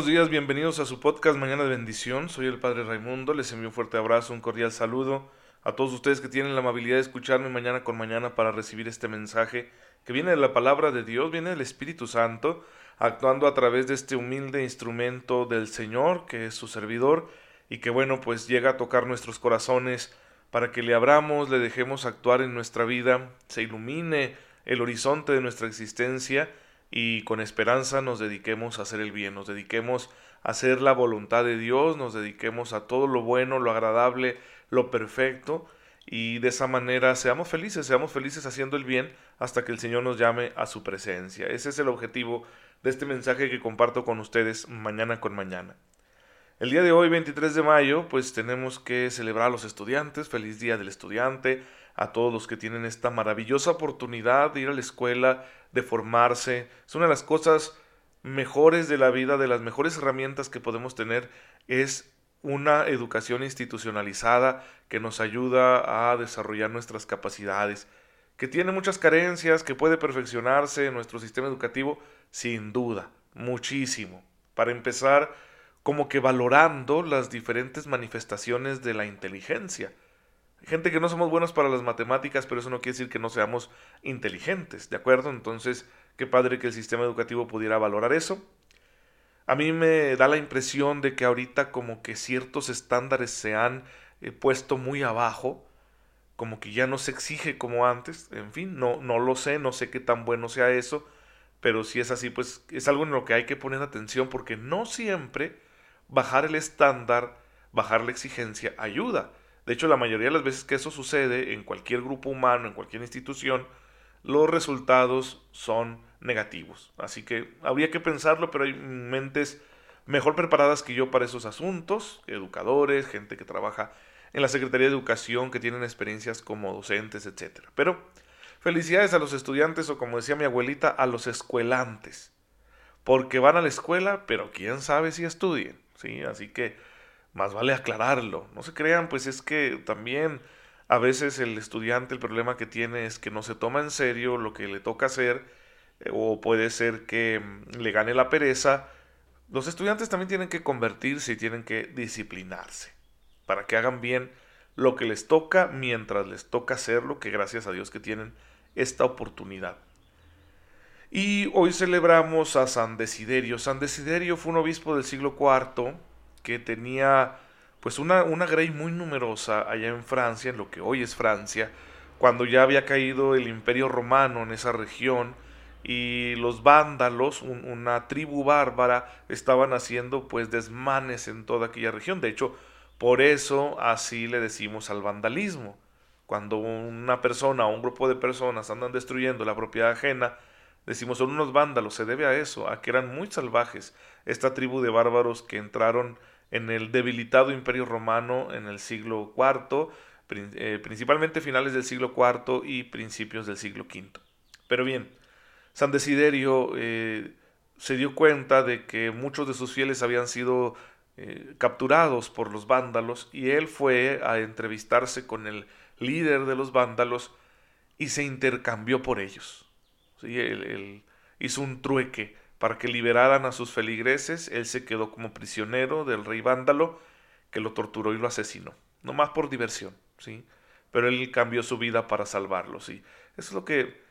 buenos días, bienvenidos a su podcast Mañana de Bendición. Soy el Padre Raimundo, les envío un fuerte abrazo, un cordial saludo a todos ustedes que tienen la amabilidad de escucharme mañana con mañana para recibir este mensaje que viene de la palabra de Dios, viene del Espíritu Santo, actuando a través de este humilde instrumento del Señor, que es su servidor, y que bueno, pues llega a tocar nuestros corazones para que le abramos, le dejemos actuar en nuestra vida, se ilumine el horizonte de nuestra existencia y con esperanza nos dediquemos a hacer el bien, nos dediquemos a hacer la voluntad de Dios, nos dediquemos a todo lo bueno, lo agradable, lo perfecto y de esa manera seamos felices, seamos felices haciendo el bien hasta que el Señor nos llame a su presencia. Ese es el objetivo de este mensaje que comparto con ustedes mañana con mañana. El día de hoy, 23 de mayo, pues tenemos que celebrar a los estudiantes, feliz día del estudiante, a todos los que tienen esta maravillosa oportunidad de ir a la escuela, de formarse. Es una de las cosas mejores de la vida, de las mejores herramientas que podemos tener, es una educación institucionalizada que nos ayuda a desarrollar nuestras capacidades, que tiene muchas carencias, que puede perfeccionarse en nuestro sistema educativo, sin duda, muchísimo. Para empezar, como que valorando las diferentes manifestaciones de la inteligencia. Gente que no somos buenos para las matemáticas, pero eso no quiere decir que no seamos inteligentes, ¿de acuerdo? Entonces, qué padre que el sistema educativo pudiera valorar eso. A mí me da la impresión de que ahorita como que ciertos estándares se han eh, puesto muy abajo, como que ya no se exige como antes, en fin, no, no lo sé, no sé qué tan bueno sea eso, pero si es así, pues es algo en lo que hay que poner atención porque no siempre bajar el estándar, bajar la exigencia ayuda. De hecho, la mayoría de las veces que eso sucede en cualquier grupo humano, en cualquier institución, los resultados son negativos. Así que habría que pensarlo, pero hay mentes mejor preparadas que yo para esos asuntos, educadores, gente que trabaja en la Secretaría de Educación, que tienen experiencias como docentes, etc. Pero felicidades a los estudiantes o como decía mi abuelita, a los escuelantes, porque van a la escuela, pero quién sabe si estudien. ¿Sí? Así que más vale aclararlo. No se crean, pues es que también a veces el estudiante el problema que tiene es que no se toma en serio lo que le toca hacer eh, o puede ser que mm, le gane la pereza. Los estudiantes también tienen que convertirse y tienen que disciplinarse para que hagan bien lo que les toca mientras les toca hacerlo, que gracias a Dios que tienen esta oportunidad. Y hoy celebramos a San Desiderio. San Desiderio fue un obispo del siglo IV que tenía pues una, una grey muy numerosa allá en Francia, en lo que hoy es Francia, cuando ya había caído el imperio romano en esa región y los vándalos, una tribu bárbara, estaban haciendo pues desmanes en toda aquella región. De hecho, por eso así le decimos al vandalismo. Cuando una persona o un grupo de personas andan destruyendo la propiedad ajena, Decimos, son unos vándalos, se debe a eso, a que eran muy salvajes. Esta tribu de bárbaros que entraron en el debilitado imperio romano en el siglo IV, eh, principalmente finales del siglo IV y principios del siglo V. Pero bien, San Desiderio eh, se dio cuenta de que muchos de sus fieles habían sido eh, capturados por los vándalos y él fue a entrevistarse con el líder de los vándalos y se intercambió por ellos. ¿Sí? Él, hizo un trueque para que liberaran a sus feligreses, él se quedó como prisionero del rey vándalo, que lo torturó y lo asesinó, no más por diversión, ¿sí? Pero él cambió su vida para salvarlo, ¿sí? Eso es lo que,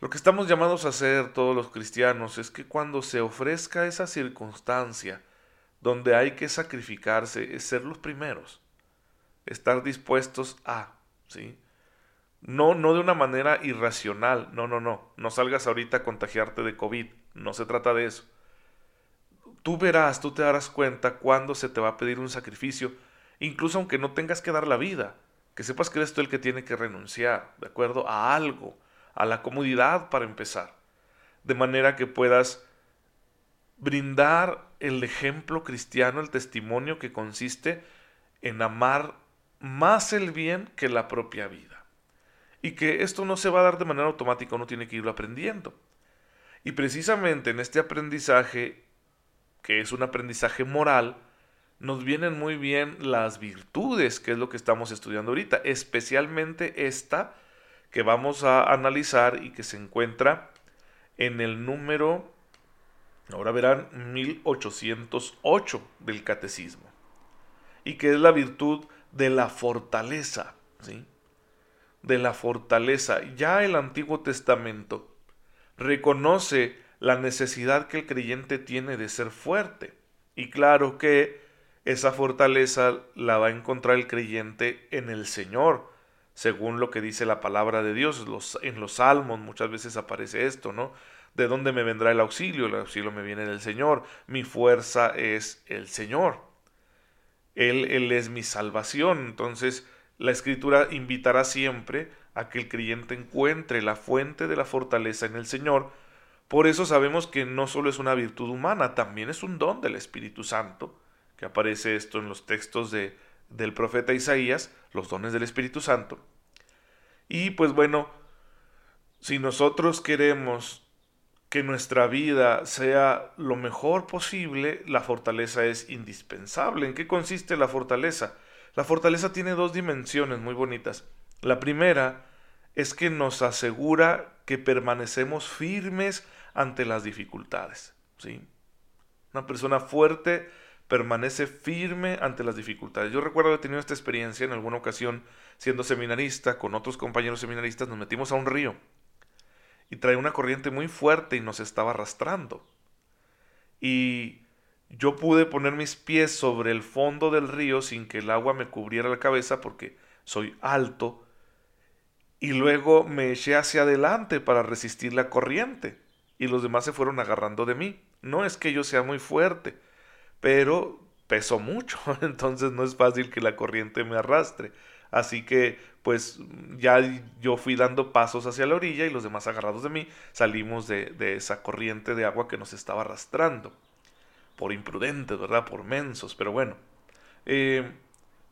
lo que estamos llamados a hacer todos los cristianos, es que cuando se ofrezca esa circunstancia donde hay que sacrificarse, es ser los primeros, estar dispuestos a, ¿sí? No, no de una manera irracional. No, no, no. No salgas ahorita a contagiarte de COVID. No se trata de eso. Tú verás, tú te darás cuenta cuando se te va a pedir un sacrificio, incluso aunque no tengas que dar la vida. Que sepas que eres tú el que tiene que renunciar, ¿de acuerdo? A algo, a la comodidad para empezar. De manera que puedas brindar el ejemplo cristiano, el testimonio que consiste en amar más el bien que la propia vida y que esto no se va a dar de manera automática, uno tiene que irlo aprendiendo. Y precisamente en este aprendizaje, que es un aprendizaje moral, nos vienen muy bien las virtudes, que es lo que estamos estudiando ahorita, especialmente esta que vamos a analizar y que se encuentra en el número Ahora verán 1808 del catecismo. Y que es la virtud de la fortaleza, ¿sí? De la fortaleza. Ya el Antiguo Testamento reconoce la necesidad que el creyente tiene de ser fuerte. Y claro que esa fortaleza la va a encontrar el creyente en el Señor, según lo que dice la palabra de Dios. en los salmos muchas veces aparece esto, ¿no? ¿De dónde me vendrá el auxilio? El auxilio me viene del Señor. Mi fuerza es el Señor. Él, él es mi salvación. Entonces, la escritura invitará siempre a que el creyente encuentre la fuente de la fortaleza en el Señor. Por eso sabemos que no solo es una virtud humana, también es un don del Espíritu Santo, que aparece esto en los textos de, del profeta Isaías, los dones del Espíritu Santo. Y pues bueno, si nosotros queremos que nuestra vida sea lo mejor posible, la fortaleza es indispensable. ¿En qué consiste la fortaleza? La fortaleza tiene dos dimensiones muy bonitas. La primera es que nos asegura que permanecemos firmes ante las dificultades. ¿sí? Una persona fuerte permanece firme ante las dificultades. Yo recuerdo haber tenido esta experiencia en alguna ocasión siendo seminarista, con otros compañeros seminaristas, nos metimos a un río y traía una corriente muy fuerte y nos estaba arrastrando. Y yo pude poner mis pies sobre el fondo del río sin que el agua me cubriera la cabeza porque soy alto y luego me eché hacia adelante para resistir la corriente y los demás se fueron agarrando de mí. No es que yo sea muy fuerte, pero peso mucho, entonces no es fácil que la corriente me arrastre. Así que pues ya yo fui dando pasos hacia la orilla y los demás agarrados de mí salimos de, esa corriente de agua que nos estaba arrastrando. Por imprudentes, ¿verdad? Por mensos, pero bueno. Eh,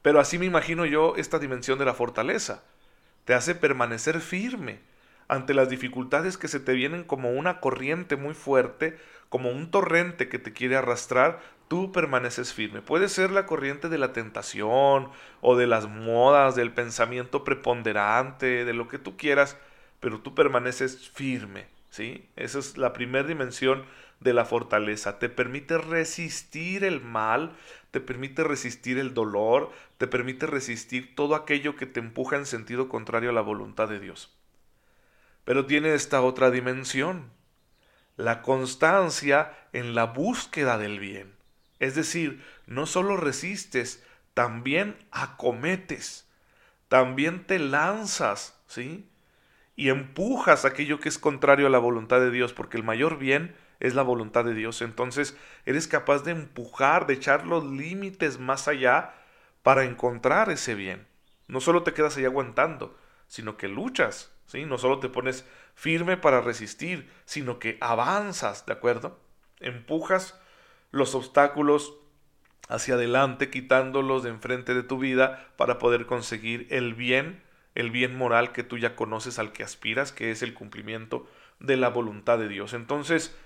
pero así me imagino yo esta dimensión de la fortaleza. Te hace permanecer firme ante las dificultades que se te vienen como una corriente muy fuerte, como un torrente que te quiere arrastrar, tú permaneces firme. Puede ser la corriente de la tentación o de las modas, del pensamiento preponderante, de lo que tú quieras, pero tú permaneces firme, ¿sí? Esa es la primera dimensión de la fortaleza. Te permite resistir el mal, te permite resistir el dolor, te permite resistir todo aquello que te empuja en sentido contrario a la voluntad de Dios. Pero tiene esta otra dimensión, la constancia en la búsqueda del bien. Es decir, no solo resistes, también acometes, también te lanzas, ¿sí? Y empujas aquello que es contrario a la voluntad de Dios, porque el mayor bien es la voluntad de Dios. Entonces eres capaz de empujar, de echar los límites más allá para encontrar ese bien. No solo te quedas ahí aguantando, sino que luchas, ¿sí? No solo te pones firme para resistir, sino que avanzas, ¿de acuerdo? Empujas los obstáculos hacia adelante, quitándolos de enfrente de tu vida para poder conseguir el bien, el bien moral que tú ya conoces al que aspiras, que es el cumplimiento de la voluntad de Dios. Entonces,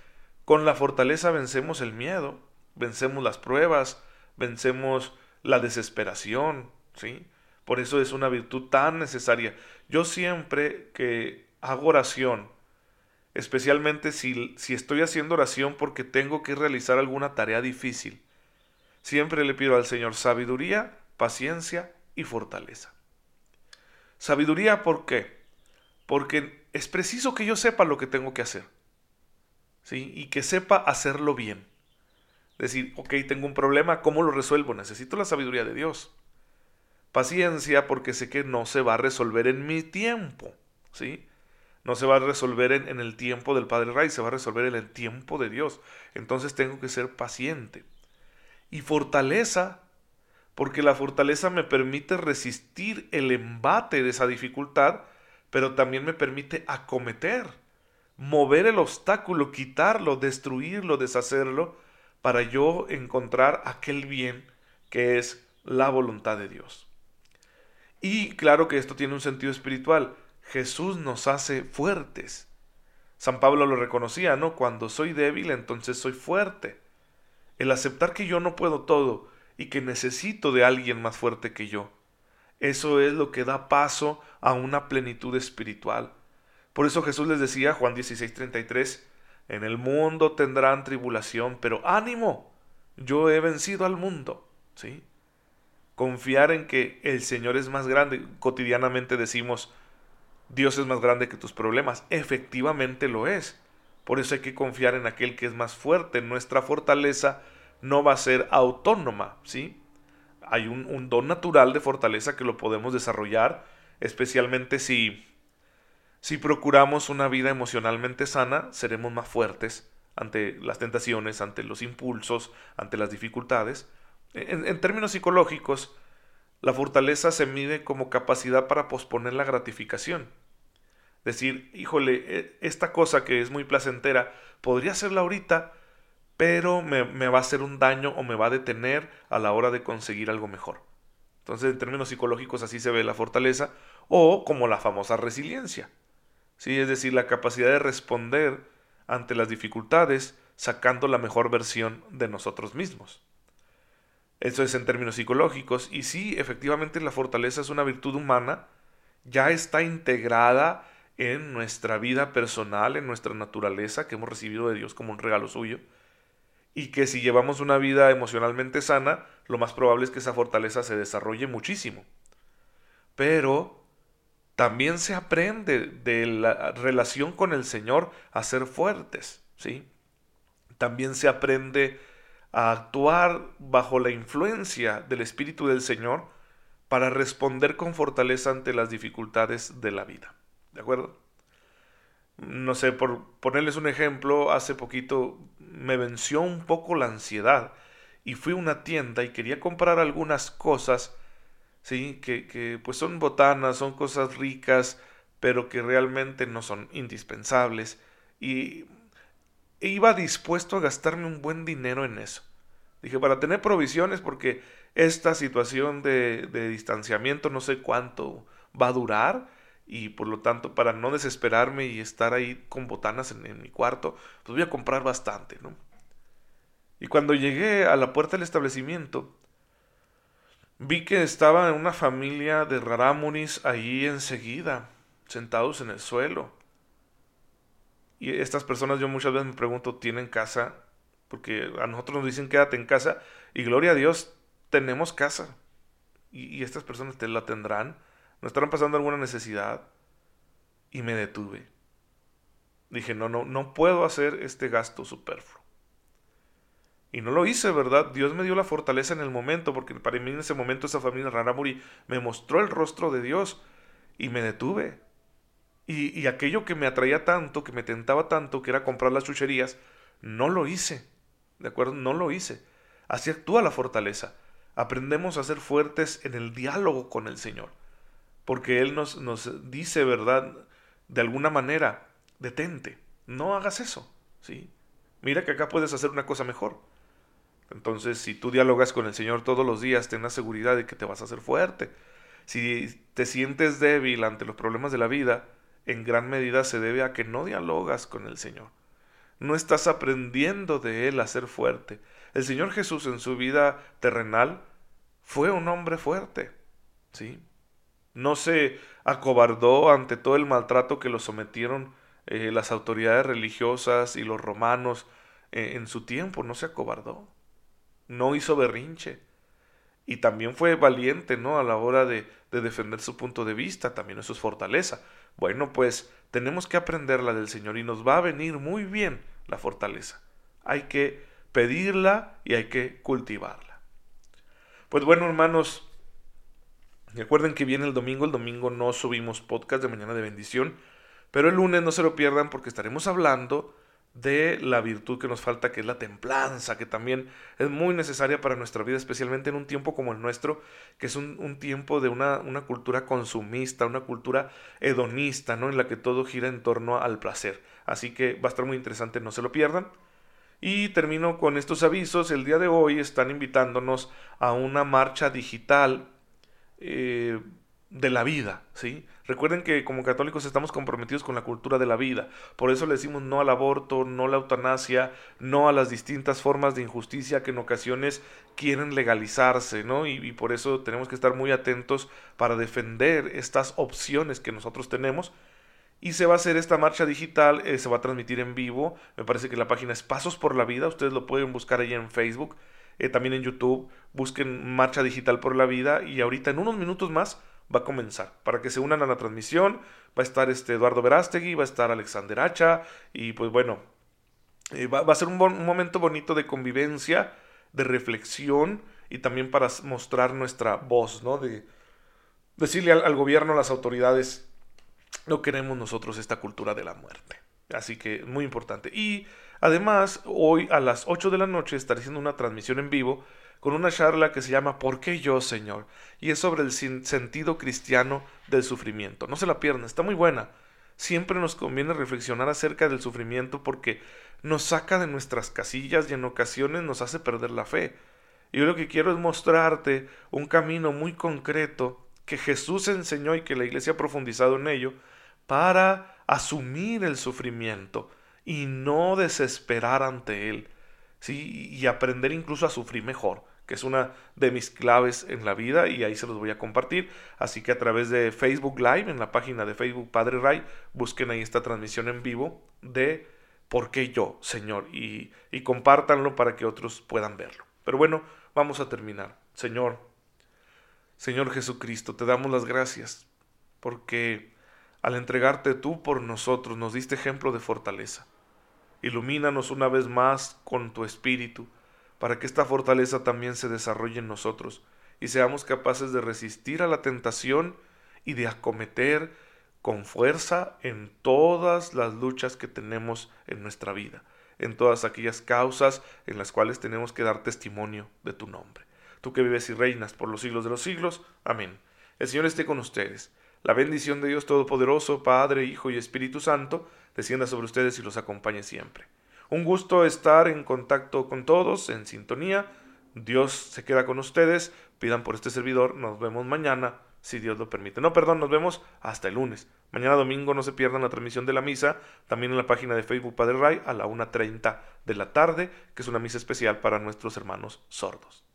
con la fortaleza vencemos el miedo, vencemos las pruebas, vencemos la desesperación, ¿sí? Por eso es una virtud tan necesaria. Yo siempre que hago oración, especialmente si, si estoy haciendo oración porque tengo que realizar alguna tarea difícil. Siempre le pido al Señor sabiduría, paciencia y fortaleza. Sabiduría, ¿por qué? Porque es preciso que yo sepa lo que tengo que hacer. ¿Sí? Y que sepa hacerlo bien. Decir, ok, tengo un problema, ¿cómo lo resuelvo? Necesito la sabiduría de Dios. Paciencia porque sé que no se va a resolver en mi tiempo. ¿Sí? no se va a resolver en, el tiempo del Padre Ray, se va a resolver en el tiempo de Dios. Entonces tengo que ser paciente. Y fortaleza, porque la fortaleza me permite resistir el embate de esa dificultad, pero también me permite acometer, mover el obstáculo, quitarlo, destruirlo, deshacerlo, para yo encontrar aquel bien que es la voluntad de Dios. Y claro que esto tiene un sentido espiritual. Jesús nos hace fuertes. San Pablo lo reconocía, ¿no? Cuando soy débil, entonces soy fuerte. El aceptar que yo no puedo todo y que necesito de alguien más fuerte que yo. Eso es lo que da paso a una plenitud espiritual. Por eso Jesús les decía, Juan 16:33, En el mundo tendrán tribulación, pero ánimo, yo he vencido al mundo. ¿Sí? Confiar en que el Señor es más grande. Cotidianamente decimos, Dios es más grande que tus problemas. Efectivamente lo es. Por eso hay que confiar en aquel que es más fuerte. Nuestra fortaleza no va a ser autónoma, ¿sí? Hay un, un don natural de fortaleza que lo podemos desarrollar, especialmente si, si procuramos una vida emocionalmente sana, seremos más fuertes ante las tentaciones, ante los impulsos, ante las dificultades. En, términos psicológicos, la fortaleza se mide como capacidad para posponer la gratificación. Decir, híjole, e, esta cosa que es muy placentera, podría hacerla ahorita, pero me, me, va a hacer un daño o me va a detener a la hora de conseguir algo mejor. Entonces, en términos psicológicos, así se ve la fortaleza, o como la famosa resiliencia. ¿Sí? Es decir, la capacidad de responder ante las dificultades sacando la mejor versión de nosotros mismos. Eso es en términos psicológicos. Y sí, efectivamente la fortaleza es una virtud humana, ya está integrada en nuestra vida personal, en nuestra naturaleza que hemos recibido de Dios como un regalo suyo. Y que si llevamos una vida emocionalmente sana, lo más probable es que esa fortaleza se desarrolle muchísimo. Pero también se aprende de la relación con el Señor a ser fuertes, ¿sí? También se aprende a actuar bajo la influencia del Espíritu del Señor para responder con fortaleza ante las dificultades de la vida. ¿De acuerdo? No sé, por ponerles un ejemplo, hace poquito me venció un poco la ansiedad y fui a una tienda y quería comprar algunas cosas, sí, que, que pues son botanas, son cosas ricas, pero que realmente no son indispensables y iba dispuesto a gastarme un buen dinero en eso. Dije, para tener provisiones, porque esta situación de, de distanciamiento no sé cuánto va a durar y por lo tanto para no desesperarme y estar ahí con botanas en, mi cuarto, pues voy a comprar bastante, ¿no? Y cuando llegué a la puerta del establecimiento, vi que estaba una familia de rarámuris ahí enseguida, sentados en el suelo. Y estas personas yo muchas veces me pregunto, ¿tienen casa? Porque a nosotros nos dicen quédate en casa y gloria a Dios, tenemos casa. Y, y estas personas te la tendrán ¿No estarán pasando alguna necesidad? Y me detuve. Dije, no, no, no puedo hacer este gasto superfluo. Y no lo hice, ¿verdad? Dios me dio la fortaleza en el momento, porque para mí en ese momento esa familia Raramuri me mostró el rostro de Dios y me detuve. Y, y, aquello que me atraía tanto, que me tentaba tanto, que era comprar las chucherías, no lo hice. ¿De acuerdo? No lo hice. Así actúa la fortaleza. Aprendemos a ser fuertes en el diálogo con el Señor porque Él nos, nos dice, ¿verdad? De alguna manera, detente, no hagas eso, ¿sí? Mira que acá puedes hacer una cosa mejor. Entonces, si tú dialogas con el Señor todos los días, ten la seguridad de que te vas a hacer fuerte. Si te sientes débil ante los problemas de la vida, en gran medida se debe a que no dialogas con el Señor. No estás aprendiendo de Él a ser fuerte. El Señor Jesús en su vida terrenal fue un hombre fuerte, ¿sí? No se acobardó ante todo el maltrato que lo sometieron eh, las autoridades religiosas y los romanos eh, en su tiempo, no se acobardó, no hizo berrinche. Y también fue valiente, ¿no? A la hora de, de defender su punto de vista, también eso es fortaleza. Bueno, pues tenemos que aprenderla del Señor y nos va a venir muy bien la fortaleza. Hay que pedirla y hay que cultivarla. Pues bueno, hermanos, Recuerden que viene el domingo, el domingo no subimos podcast de Mañana de Bendición, pero el lunes no se lo pierdan porque estaremos hablando de la virtud que nos falta, que es la templanza, que también es muy necesaria para nuestra vida, especialmente en un tiempo como el nuestro, que es un, tiempo de una, una, cultura consumista, una cultura hedonista, ¿no? En la que todo gira en torno al placer. Así que va a estar muy interesante, no se lo pierdan. Y termino con estos avisos. El día de hoy están invitándonos a una marcha digital eh, de la vida, ¿sí? Recuerden que como católicos estamos comprometidos con la cultura de la vida, por eso le decimos no al aborto, no a la eutanasia, no a las distintas formas de injusticia que en ocasiones quieren legalizarse, ¿no? Y, por eso tenemos que estar muy atentos para defender estas opciones que nosotros tenemos y se va a hacer esta marcha digital, eh, se va a transmitir en vivo. Me parece que la página es Pasos por la Vida. Ustedes lo pueden buscar ahí en Facebook, eh, también en YouTube. Busquen Marcha Digital por la Vida y ahorita en unos minutos más va a comenzar. Para que se unan a la transmisión, va a estar este Eduardo Verástegui, va a estar Alexander Hacha y pues bueno, eh, va, a ser un, momento bonito de convivencia, de reflexión y también para mostrar nuestra voz, ¿no? De decirle al, al gobierno, a las autoridades, no queremos nosotros esta cultura de la muerte. Así que muy importante. Y además, hoy a las 8 de la noche estaré haciendo una transmisión en vivo con una charla que se llama ¿Por qué yo, Señor? Y es sobre el sentido cristiano del sufrimiento. No se la pierdan, está muy buena. Siempre nos conviene reflexionar acerca del sufrimiento porque nos saca de nuestras casillas y en ocasiones nos hace perder la fe. Y yo lo que quiero es mostrarte un camino muy concreto que Jesús enseñó y que la iglesia ha profundizado en ello para asumir el sufrimiento y no desesperar ante él, ¿sí? y aprender incluso a sufrir mejor, que es una de mis claves en la vida y ahí se los voy a compartir. Así que a través de Facebook Live, en la página de Facebook Padre Ray, busquen ahí esta transmisión en vivo de ¿Por qué yo, Señor? Y, y compártanlo para que otros puedan verlo. Pero bueno, vamos a terminar. Señor, Señor Jesucristo, te damos las gracias porque al entregarte tú por nosotros nos diste ejemplo de fortaleza. Ilumínanos una vez más con tu espíritu para que esta fortaleza también se desarrolle en nosotros y seamos capaces de resistir a la tentación y de acometer con fuerza en todas las luchas que tenemos en nuestra vida, en todas aquellas causas en las cuales tenemos que dar testimonio de tu nombre tú que vives y reinas por los siglos de los siglos. Amén. El Señor esté con ustedes. La bendición de Dios Todopoderoso, Padre, Hijo y Espíritu Santo, descienda sobre ustedes y los acompañe siempre. Un gusto estar en contacto con todos, en sintonía. Dios se queda con ustedes. Pidan por este servidor. Nos vemos mañana, si Dios lo permite. No, perdón, nos vemos hasta el lunes. Mañana domingo no se pierdan la transmisión de la misa, también en la página de Facebook Padre Ray a la 1.30 de la tarde, que es una misa especial para nuestros hermanos sordos.